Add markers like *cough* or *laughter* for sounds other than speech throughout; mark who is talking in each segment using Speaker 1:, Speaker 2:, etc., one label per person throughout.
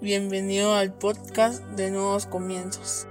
Speaker 1: Bienvenido al podcast de Nuevos Comienzos.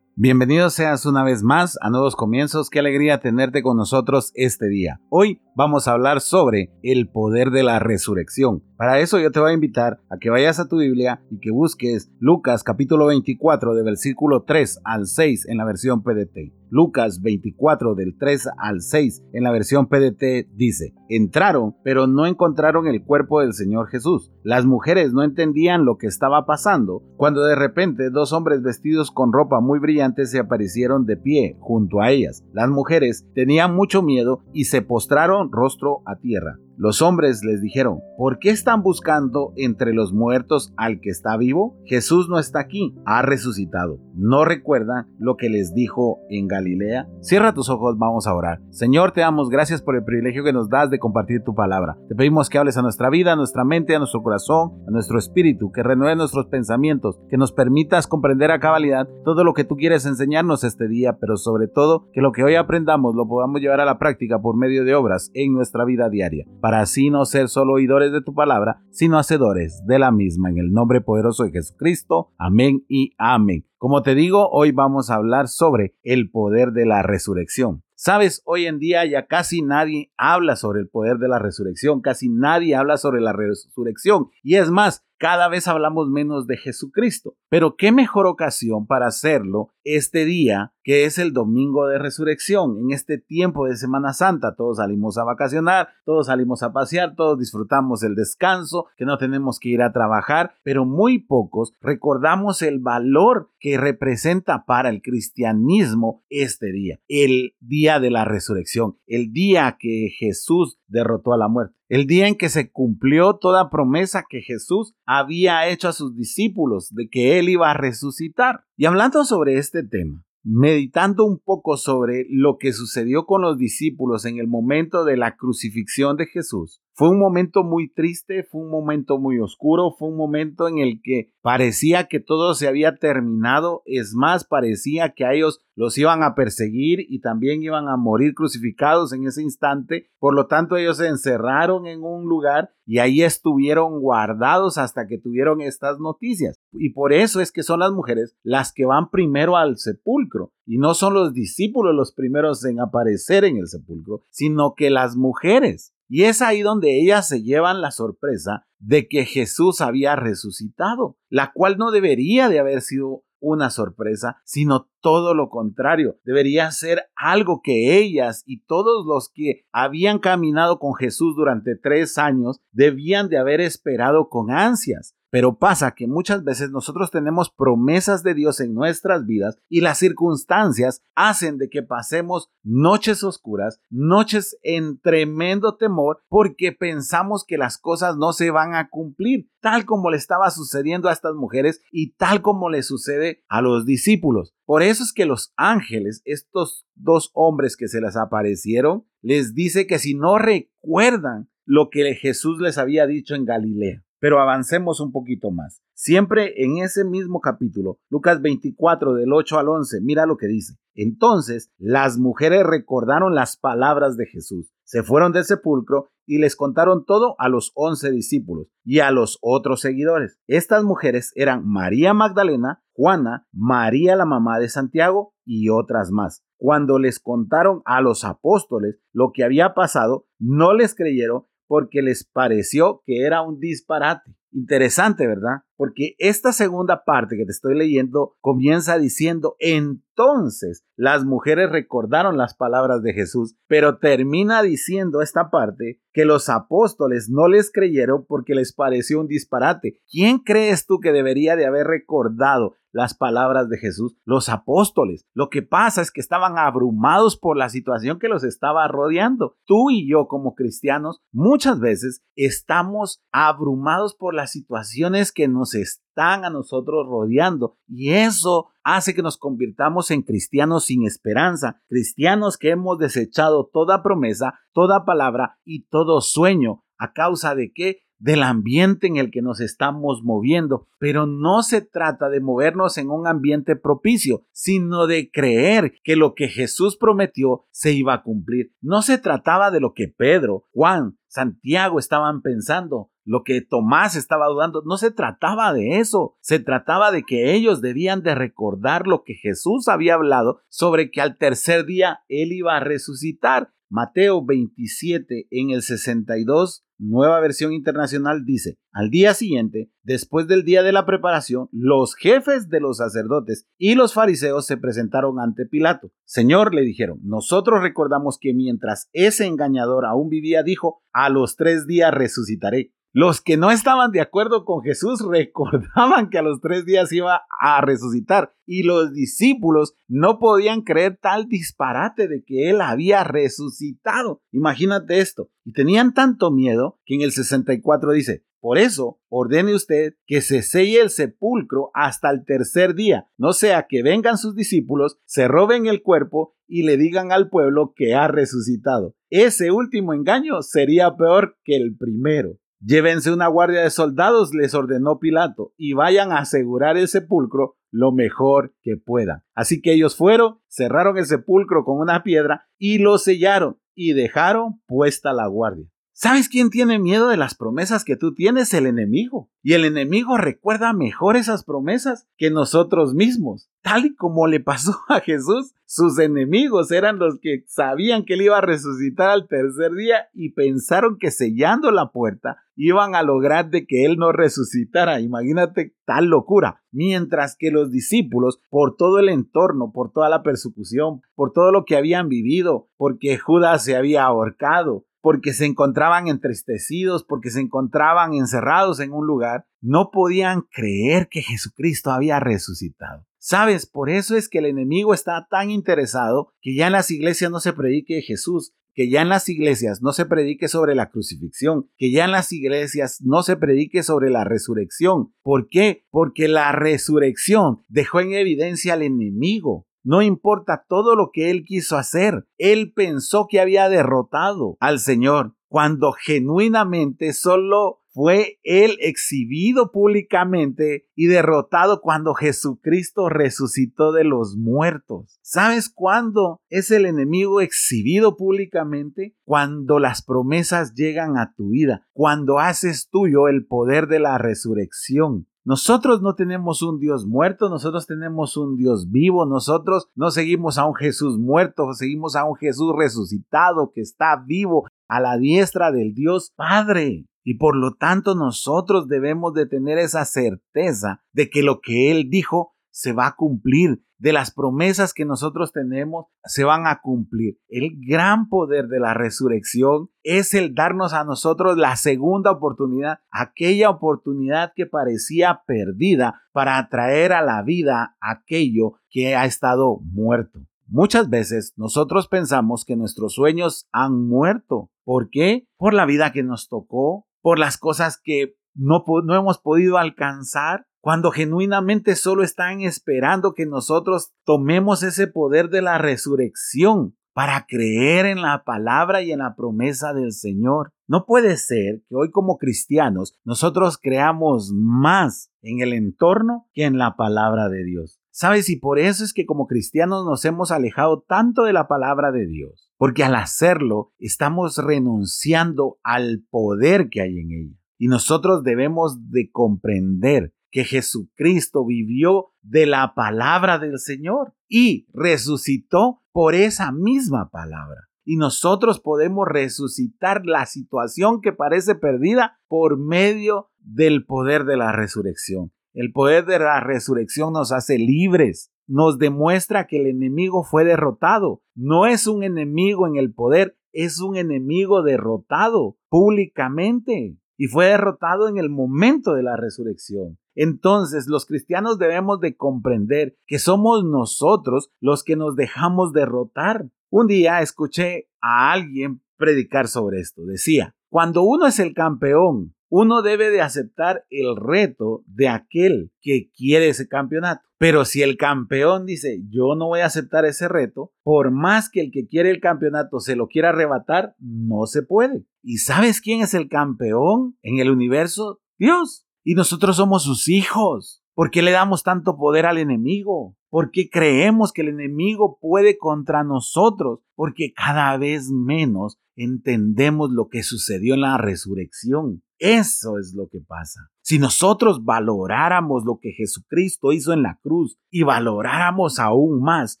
Speaker 2: Bienvenido seas una vez más a Nuevos Comienzos. Qué alegría tenerte con nosotros este día. Hoy vamos a hablar sobre el poder de la resurrección. Para eso yo te voy a invitar a que vayas a tu Biblia y que busques Lucas capítulo 24 de versículo 3 al 6 en la versión PDT. Lucas 24 del 3 al 6 en la versión PDT dice, entraron pero no encontraron el cuerpo del Señor Jesús. Las mujeres no entendían lo que estaba pasando cuando de repente dos hombres vestidos con ropa muy brillante se aparecieron de pie junto a ellas. Las mujeres tenían mucho miedo y se postraron rostro a tierra. Los hombres les dijeron, ¿por qué están buscando entre los muertos al que está vivo? Jesús no está aquí, ha resucitado. ¿No recuerdan lo que les dijo en Galilea? Cierra tus ojos, vamos a orar. Señor, te damos gracias por el privilegio que nos das de compartir tu palabra. Te pedimos que hables a nuestra vida, a nuestra mente, a nuestro corazón, a nuestro espíritu, que renueve nuestros pensamientos, que nos permitas comprender a cabalidad todo lo que tú quieres enseñarnos este día, pero sobre todo que lo que hoy aprendamos lo podamos llevar a la práctica por medio de obras en nuestra vida diaria para así no ser solo oidores de tu palabra, sino hacedores de la misma. En el nombre poderoso de Jesucristo. Amén y amén. Como te digo, hoy vamos a hablar sobre el poder de la resurrección. Sabes, hoy en día ya casi nadie habla sobre el poder de la resurrección, casi nadie habla sobre la resurrección. Y es más, cada vez hablamos menos de Jesucristo. Pero qué mejor ocasión para hacerlo este día, que es el domingo de resurrección, en este tiempo de Semana Santa. Todos salimos a vacacionar, todos salimos a pasear, todos disfrutamos el descanso, que no tenemos que ir a trabajar, pero muy pocos recordamos el valor que representa para el cristianismo este día, el día de la resurrección, el día que Jesús derrotó a la muerte. El día en que se cumplió toda promesa que Jesús había hecho a sus discípulos de que Él iba a resucitar. Y hablando sobre este tema, meditando un poco sobre lo que sucedió con los discípulos en el momento de la crucifixión de Jesús, fue un momento muy triste, fue un momento muy oscuro, fue un momento en el que parecía que todo se había terminado, es más, parecía que a ellos los iban a perseguir y también iban a morir crucificados en ese instante, por lo tanto ellos se encerraron en un lugar y ahí estuvieron guardados hasta que tuvieron estas noticias. Y por eso es que son las mujeres las que van primero al sepulcro y no son los discípulos los primeros en aparecer en el sepulcro, sino que las mujeres. Y es ahí donde ellas se llevan la sorpresa de que Jesús había resucitado, la cual no debería de haber sido una sorpresa, sino todo lo contrario. Debería ser algo que ellas y todos los que habían caminado con Jesús durante tres años debían de haber esperado con ansias. Pero pasa que muchas veces nosotros tenemos promesas de Dios en nuestras vidas y las circunstancias hacen de que pasemos noches oscuras, noches en tremendo temor porque pensamos que las cosas no se van a cumplir, tal como le estaba sucediendo a estas mujeres y tal como le sucede a los discípulos. Por eso es que los ángeles, estos dos hombres que se les aparecieron, les dice que si no recuerdan lo que Jesús les había dicho en Galilea, pero avancemos un poquito más. Siempre en ese mismo capítulo, Lucas 24 del 8 al 11, mira lo que dice. Entonces las mujeres recordaron las palabras de Jesús, se fueron del sepulcro y les contaron todo a los once discípulos y a los otros seguidores. Estas mujeres eran María Magdalena, Juana, María la mamá de Santiago y otras más. Cuando les contaron a los apóstoles lo que había pasado, no les creyeron porque les pareció que era un disparate. Interesante, ¿verdad? Porque esta segunda parte que te estoy leyendo comienza diciendo, entonces las mujeres recordaron las palabras de Jesús, pero termina diciendo esta parte que los apóstoles no les creyeron porque les pareció un disparate. ¿Quién crees tú que debería de haber recordado las palabras de Jesús? Los apóstoles. Lo que pasa es que estaban abrumados por la situación que los estaba rodeando. Tú y yo como cristianos muchas veces estamos abrumados por las situaciones que nos están a nosotros rodeando y eso hace que nos convirtamos en cristianos sin esperanza, cristianos que hemos desechado toda promesa, toda palabra y todo sueño. ¿A causa de qué? del ambiente en el que nos estamos moviendo, pero no se trata de movernos en un ambiente propicio, sino de creer que lo que Jesús prometió se iba a cumplir. No se trataba de lo que Pedro, Juan, Santiago estaban pensando, lo que Tomás estaba dudando, no se trataba de eso, se trataba de que ellos debían de recordar lo que Jesús había hablado sobre que al tercer día él iba a resucitar. Mateo 27 en el 62 Nueva versión internacional dice, al día siguiente, después del día de la preparación, los jefes de los sacerdotes y los fariseos se presentaron ante Pilato. Señor, le dijeron, nosotros recordamos que mientras ese engañador aún vivía, dijo, a los tres días resucitaré. Los que no estaban de acuerdo con Jesús *laughs* recordaban que a los tres días iba a resucitar y los discípulos no podían creer tal disparate de que él había resucitado. Imagínate esto. Y tenían tanto miedo que en el 64 dice, por eso, ordene usted que se selle el sepulcro hasta el tercer día, no sea que vengan sus discípulos, se roben el cuerpo y le digan al pueblo que ha resucitado. Ese último engaño sería peor que el primero. Llévense una guardia de soldados, les ordenó Pilato, y vayan a asegurar el sepulcro lo mejor que puedan. Así que ellos fueron, cerraron el sepulcro con una piedra y lo sellaron y dejaron puesta la guardia. ¿Sabes quién tiene miedo de las promesas que tú tienes? El enemigo. Y el enemigo recuerda mejor esas promesas que nosotros mismos. Tal y como le pasó *laughs* a Jesús, sus enemigos eran los que sabían que él iba a resucitar al tercer día y pensaron que sellando la puerta iban a lograr de que él no resucitara. Imagínate tal locura. Mientras que los discípulos, por todo el entorno, por toda la persecución, por todo lo que habían vivido, porque Judas se había ahorcado, porque se encontraban entristecidos, porque se encontraban encerrados en un lugar, no podían creer que Jesucristo había resucitado. Sabes, por eso es que el enemigo está tan interesado que ya en las iglesias no se predique Jesús, que ya en las iglesias no se predique sobre la crucifixión, que ya en las iglesias no se predique sobre la resurrección. ¿Por qué? Porque la resurrección dejó en evidencia al enemigo. No importa todo lo que él quiso hacer. Él pensó que había derrotado al Señor cuando genuinamente solo fue él exhibido públicamente y derrotado cuando Jesucristo resucitó de los muertos. ¿Sabes cuándo es el enemigo exhibido públicamente? Cuando las promesas llegan a tu vida, cuando haces tuyo el poder de la resurrección. Nosotros no tenemos un Dios muerto, nosotros tenemos un Dios vivo, nosotros no seguimos a un Jesús muerto, seguimos a un Jesús resucitado que está vivo a la diestra del Dios Padre. Y por lo tanto nosotros debemos de tener esa certeza de que lo que Él dijo se va a cumplir, de las promesas que nosotros tenemos se van a cumplir. El gran poder de la resurrección es el darnos a nosotros la segunda oportunidad, aquella oportunidad que parecía perdida para atraer a la vida aquello que ha estado muerto. Muchas veces nosotros pensamos que nuestros sueños han muerto. ¿Por qué? Por la vida que nos tocó, por las cosas que no, no hemos podido alcanzar, cuando genuinamente solo están esperando que nosotros tomemos ese poder de la resurrección para creer en la palabra y en la promesa del Señor. No puede ser que hoy como cristianos nosotros creamos más en el entorno que en la palabra de Dios. ¿Sabes? Y por eso es que como cristianos nos hemos alejado tanto de la palabra de Dios, porque al hacerlo estamos renunciando al poder que hay en ella. Y nosotros debemos de comprender que Jesucristo vivió de la palabra del Señor y resucitó por esa misma palabra. Y nosotros podemos resucitar la situación que parece perdida por medio del poder de la resurrección. El poder de la resurrección nos hace libres, nos demuestra que el enemigo fue derrotado. No es un enemigo en el poder, es un enemigo derrotado públicamente y fue derrotado en el momento de la resurrección. Entonces los cristianos debemos de comprender que somos nosotros los que nos dejamos derrotar. Un día escuché a alguien predicar sobre esto. Decía, cuando uno es el campeón, uno debe de aceptar el reto de aquel que quiere ese campeonato. Pero si el campeón dice, yo no voy a aceptar ese reto, por más que el que quiere el campeonato se lo quiera arrebatar, no se puede. ¿Y sabes quién es el campeón en el universo? Dios. Y nosotros somos sus hijos. ¿Por qué le damos tanto poder al enemigo? ¿Por qué creemos que el enemigo puede contra nosotros? Porque cada vez menos entendemos lo que sucedió en la resurrección. Eso es lo que pasa. Si nosotros valoráramos lo que Jesucristo hizo en la cruz y valoráramos aún más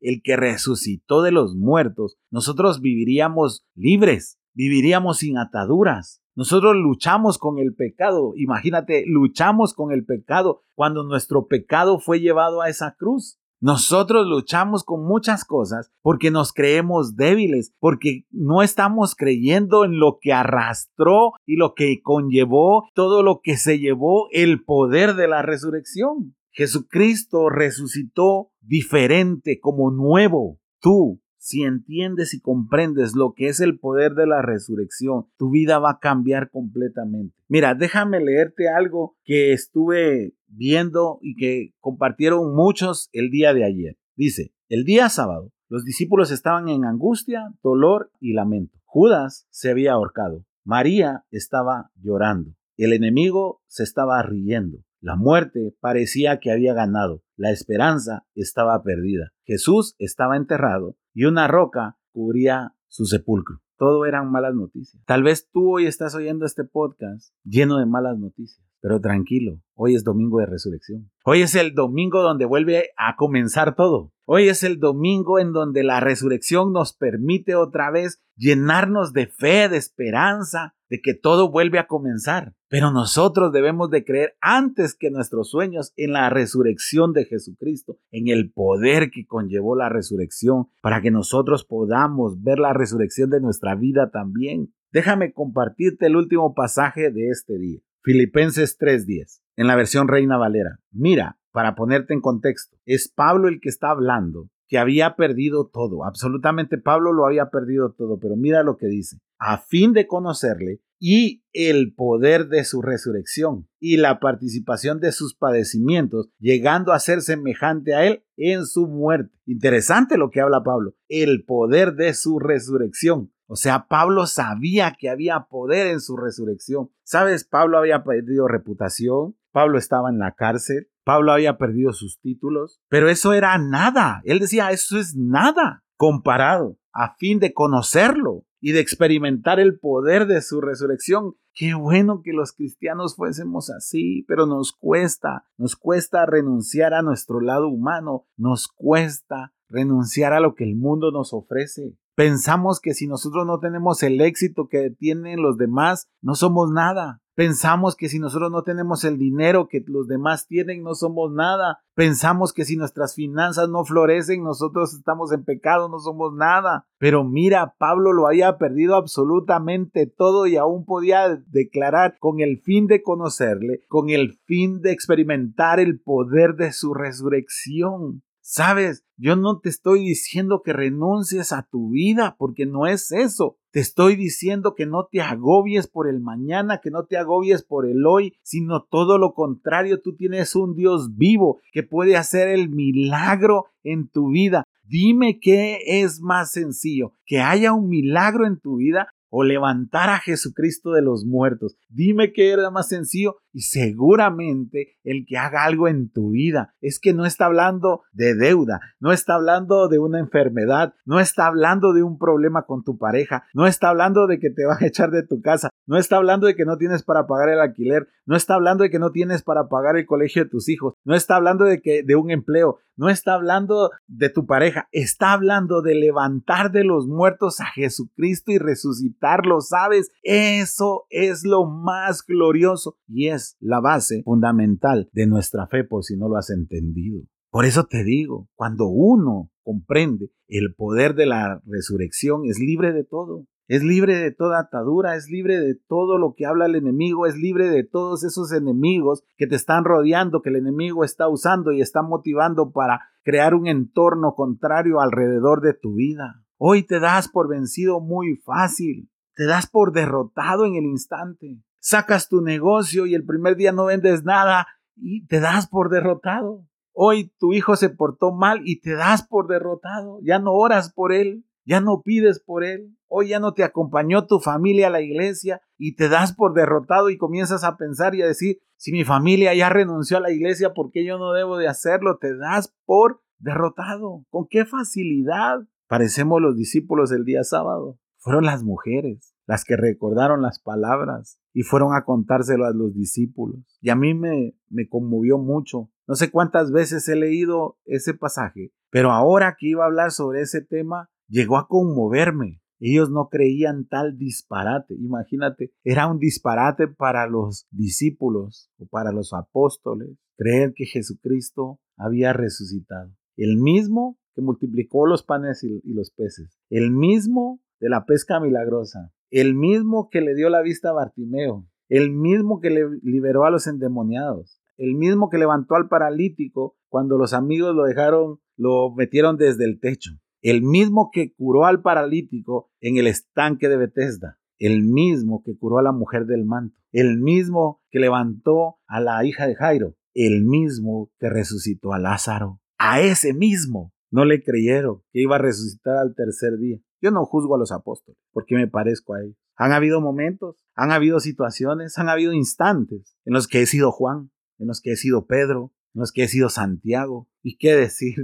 Speaker 2: el que resucitó de los muertos, nosotros viviríamos libres, viviríamos sin ataduras. Nosotros luchamos con el pecado. Imagínate, luchamos con el pecado cuando nuestro pecado fue llevado a esa cruz. Nosotros luchamos con muchas cosas porque nos creemos débiles, porque no estamos creyendo en lo que arrastró y lo que conllevó, todo lo que se llevó el poder de la resurrección. Jesucristo resucitó diferente, como nuevo. Tú, si entiendes y comprendes lo que es el poder de la resurrección, tu vida va a cambiar completamente. Mira, déjame leerte algo que estuve viendo y que compartieron muchos el día de ayer. Dice, el día sábado, los discípulos estaban en angustia, dolor y lamento. Judas se había ahorcado. María estaba llorando. El enemigo se estaba riendo. La muerte parecía que había ganado. La esperanza estaba perdida. Jesús estaba enterrado y una roca cubría su sepulcro todo eran malas noticias. Tal vez tú hoy estás oyendo este podcast lleno de malas noticias, pero tranquilo, hoy es domingo de resurrección. Hoy es el domingo donde vuelve a comenzar todo. Hoy es el domingo en donde la resurrección nos permite otra vez llenarnos de fe, de esperanza, de que todo vuelve a comenzar. Pero nosotros debemos de creer antes que nuestros sueños en la resurrección de Jesucristo, en el poder que conllevó la resurrección, para que nosotros podamos ver la resurrección de nuestra vida también. Déjame compartirte el último pasaje de este día. Filipenses 3:10, en la versión Reina Valera. Mira, para ponerte en contexto, es Pablo el que está hablando que había perdido todo, absolutamente Pablo lo había perdido todo, pero mira lo que dice, a fin de conocerle y el poder de su resurrección y la participación de sus padecimientos, llegando a ser semejante a él en su muerte. Interesante lo que habla Pablo, el poder de su resurrección. O sea, Pablo sabía que había poder en su resurrección. ¿Sabes? Pablo había perdido reputación, Pablo estaba en la cárcel, Pablo había perdido sus títulos, pero eso era nada. Él decía, eso es nada comparado a fin de conocerlo y de experimentar el poder de su resurrección. Qué bueno que los cristianos fuésemos así, pero nos cuesta, nos cuesta renunciar a nuestro lado humano, nos cuesta renunciar a lo que el mundo nos ofrece. Pensamos que si nosotros no tenemos el éxito que tienen los demás, no somos nada. Pensamos que si nosotros no tenemos el dinero que los demás tienen, no somos nada. Pensamos que si nuestras finanzas no florecen, nosotros estamos en pecado, no somos nada. Pero mira, Pablo lo había perdido absolutamente todo y aún podía declarar con el fin de conocerle, con el fin de experimentar el poder de su resurrección. Sabes, yo no te estoy diciendo que renuncies a tu vida, porque no es eso. Te estoy diciendo que no te agobies por el mañana, que no te agobies por el hoy, sino todo lo contrario, tú tienes un Dios vivo que puede hacer el milagro en tu vida. Dime qué es más sencillo, que haya un milagro en tu vida o levantar a Jesucristo de los muertos. Dime qué era más sencillo y seguramente el que haga algo en tu vida es que no está hablando de deuda, no está hablando de una enfermedad, no está hablando de un problema con tu pareja, no está hablando de que te van a echar de tu casa, no está hablando de que no tienes para pagar el alquiler, no está hablando de que no tienes para pagar el colegio de tus hijos, no está hablando de que de un empleo, no está hablando de tu pareja, está hablando de levantar de los muertos a Jesucristo y resucitarlo, ¿sabes? Eso es lo más glorioso y es la base fundamental de nuestra fe por si no lo has entendido. Por eso te digo, cuando uno comprende el poder de la resurrección, es libre de todo. Es libre de toda atadura, es libre de todo lo que habla el enemigo, es libre de todos esos enemigos que te están rodeando, que el enemigo está usando y está motivando para crear un entorno contrario alrededor de tu vida. Hoy te das por vencido muy fácil, te das por derrotado en el instante. Sacas tu negocio y el primer día no vendes nada y te das por derrotado. Hoy tu hijo se portó mal y te das por derrotado, ya no oras por él, ya no pides por él, hoy ya no te acompañó tu familia a la iglesia y te das por derrotado y comienzas a pensar y a decir, si mi familia ya renunció a la iglesia, ¿por qué yo no debo de hacerlo? Te das por derrotado. ¿Con qué facilidad? Parecemos los discípulos del día sábado. Fueron las mujeres las que recordaron las palabras y fueron a contárselo a los discípulos. Y a mí me, me conmovió mucho. No sé cuántas veces he leído ese pasaje, pero ahora que iba a hablar sobre ese tema, llegó a conmoverme. Ellos no creían tal disparate. Imagínate, era un disparate para los discípulos o para los apóstoles creer que Jesucristo había resucitado. El mismo que multiplicó los panes y, los peces. El mismo de la pesca milagrosa. El mismo que le dio la vista a Bartimeo. El mismo que le liberó a los endemoniados. El mismo que levantó al paralítico cuando los amigos lo dejaron, lo metieron desde el techo el mismo que curó al paralítico en el estanque de Bethesda, el mismo que curó a la mujer del manto, el mismo que levantó a la hija de Jairo, el mismo que resucitó a Lázaro. A ese mismo no le creyeron que iba a resucitar al tercer día. Yo no juzgo a los apóstoles porque me parezco a ellos. Han habido momentos, han habido situaciones, han habido instantes en los que he sido Juan, en los que he sido Pedro, en los que he sido Santiago y qué decir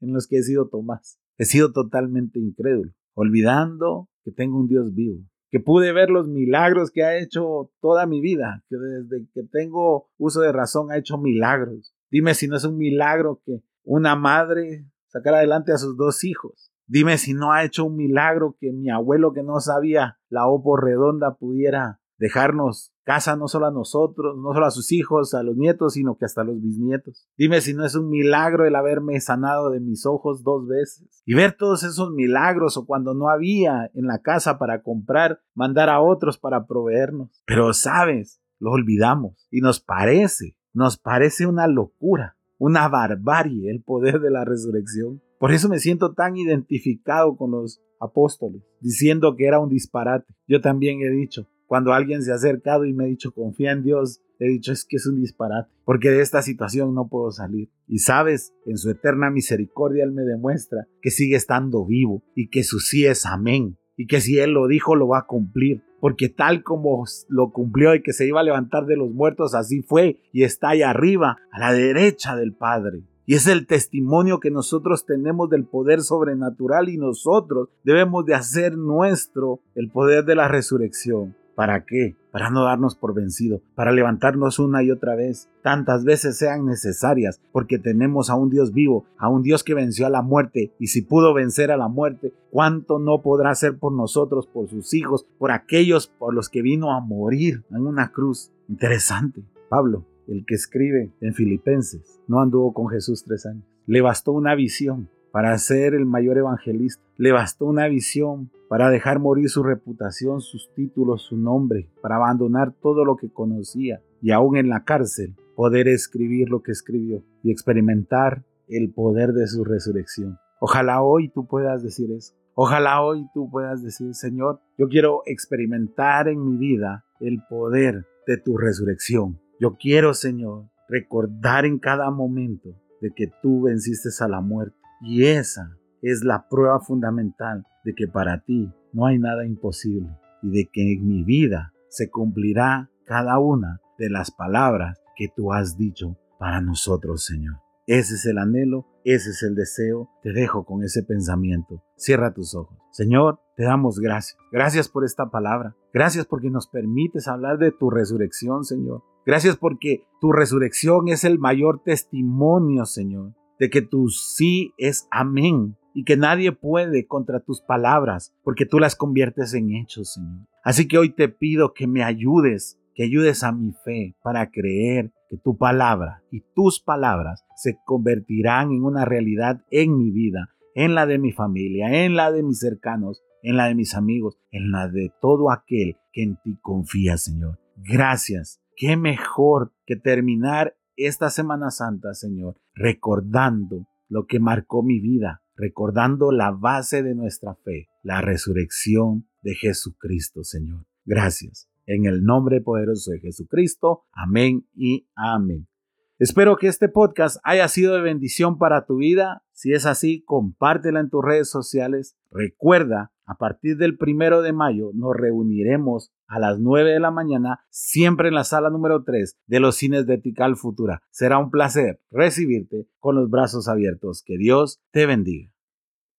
Speaker 2: en los que he sido Tomás. He sido totalmente incrédulo, olvidando que tengo un Dios vivo, que pude ver los milagros que ha hecho toda mi vida, que desde que tengo uso de razón ha hecho milagros. Dime si no es un milagro que una madre sacara adelante a sus dos hijos. Dime si no ha hecho un milagro que mi abuelo que no sabía la opo redonda pudiera dejarnos casa no solo a nosotros, no solo a sus hijos, a los nietos, sino que hasta a los bisnietos. Dime si no es un milagro el haberme sanado de mis ojos dos veces. Y ver todos esos milagros o cuando no había en la casa para comprar, mandar a otros para proveernos. Pero sabes, lo olvidamos y nos parece, nos parece una locura, una barbarie el poder de la resurrección. Por eso me siento tan identificado con los apóstoles, diciendo que era un disparate. Yo también he dicho, cuando alguien se ha acercado y me ha dicho confía en Dios, he dicho es que es un disparate, porque de esta situación no puedo salir. Y sabes, en su eterna misericordia Él me demuestra que sigue estando vivo y que su sí es amén y que si Él lo dijo lo va a cumplir. Porque tal como lo cumplió y que se iba a levantar de los muertos, así fue y está ahí arriba, a la derecha del Padre. Y es el testimonio que nosotros tenemos del poder sobrenatural y nosotros debemos de hacer nuestro el poder de la resurrección. ¿Para qué? Para no darnos por vencido, para levantarnos una y otra vez, tantas veces sean necesarias, porque tenemos a un Dios vivo, a un Dios que venció a la muerte, y si pudo vencer a la muerte, ¿cuánto no podrá hacer por nosotros, por sus hijos, por aquellos por los que vino a morir en una cruz? Interesante. Pablo, el que escribe en Filipenses, no anduvo con Jesús tres años. Le bastó una visión para ser el mayor evangelista. Le bastó una visión para dejar morir su reputación, sus títulos, su nombre, para abandonar todo lo que conocía y aún en la cárcel poder escribir lo que escribió y experimentar el poder de su resurrección. Ojalá hoy tú puedas decir eso. Ojalá hoy tú puedas decir, Señor, yo quiero experimentar en mi vida el poder de tu resurrección. Yo quiero, Señor, recordar en cada momento de que tú venciste a la muerte y esa es la prueba fundamental de que para ti no hay nada imposible y de que en mi vida se cumplirá cada una de las palabras que tú has dicho para nosotros, Señor. Ese es el anhelo, ese es el deseo. Te dejo con ese pensamiento. Cierra tus ojos. Señor, te damos gracias. Gracias por esta palabra. Gracias porque nos permites hablar de tu resurrección, Señor. Gracias porque tu resurrección es el mayor testimonio, Señor, de que tu sí es amén y que nadie puede contra tus palabras, porque tú las conviertes en hechos, Señor. Así que hoy te pido que me ayudes, que ayudes a mi fe para creer que tu palabra y tus palabras se convertirán en una realidad en mi vida, en la de mi familia, en la de mis cercanos, en la de mis amigos, en la de todo aquel que en ti confía, Señor. Gracias. Qué mejor que terminar esta Semana Santa, Señor, recordando lo que marcó mi vida, recordando la base de nuestra fe, la resurrección de Jesucristo, Señor. Gracias. En el nombre poderoso de Jesucristo. Amén y amén. Espero que este podcast haya sido de bendición para tu vida. Si es así, compártela en tus redes sociales. Recuerda A partir del primero de mayo nos reuniremos a las 9 de la mañana, siempre en la sala número 3 de los cines de Tical Futura. Será un placer recibirte con los brazos abiertos. Que Dios te bendiga.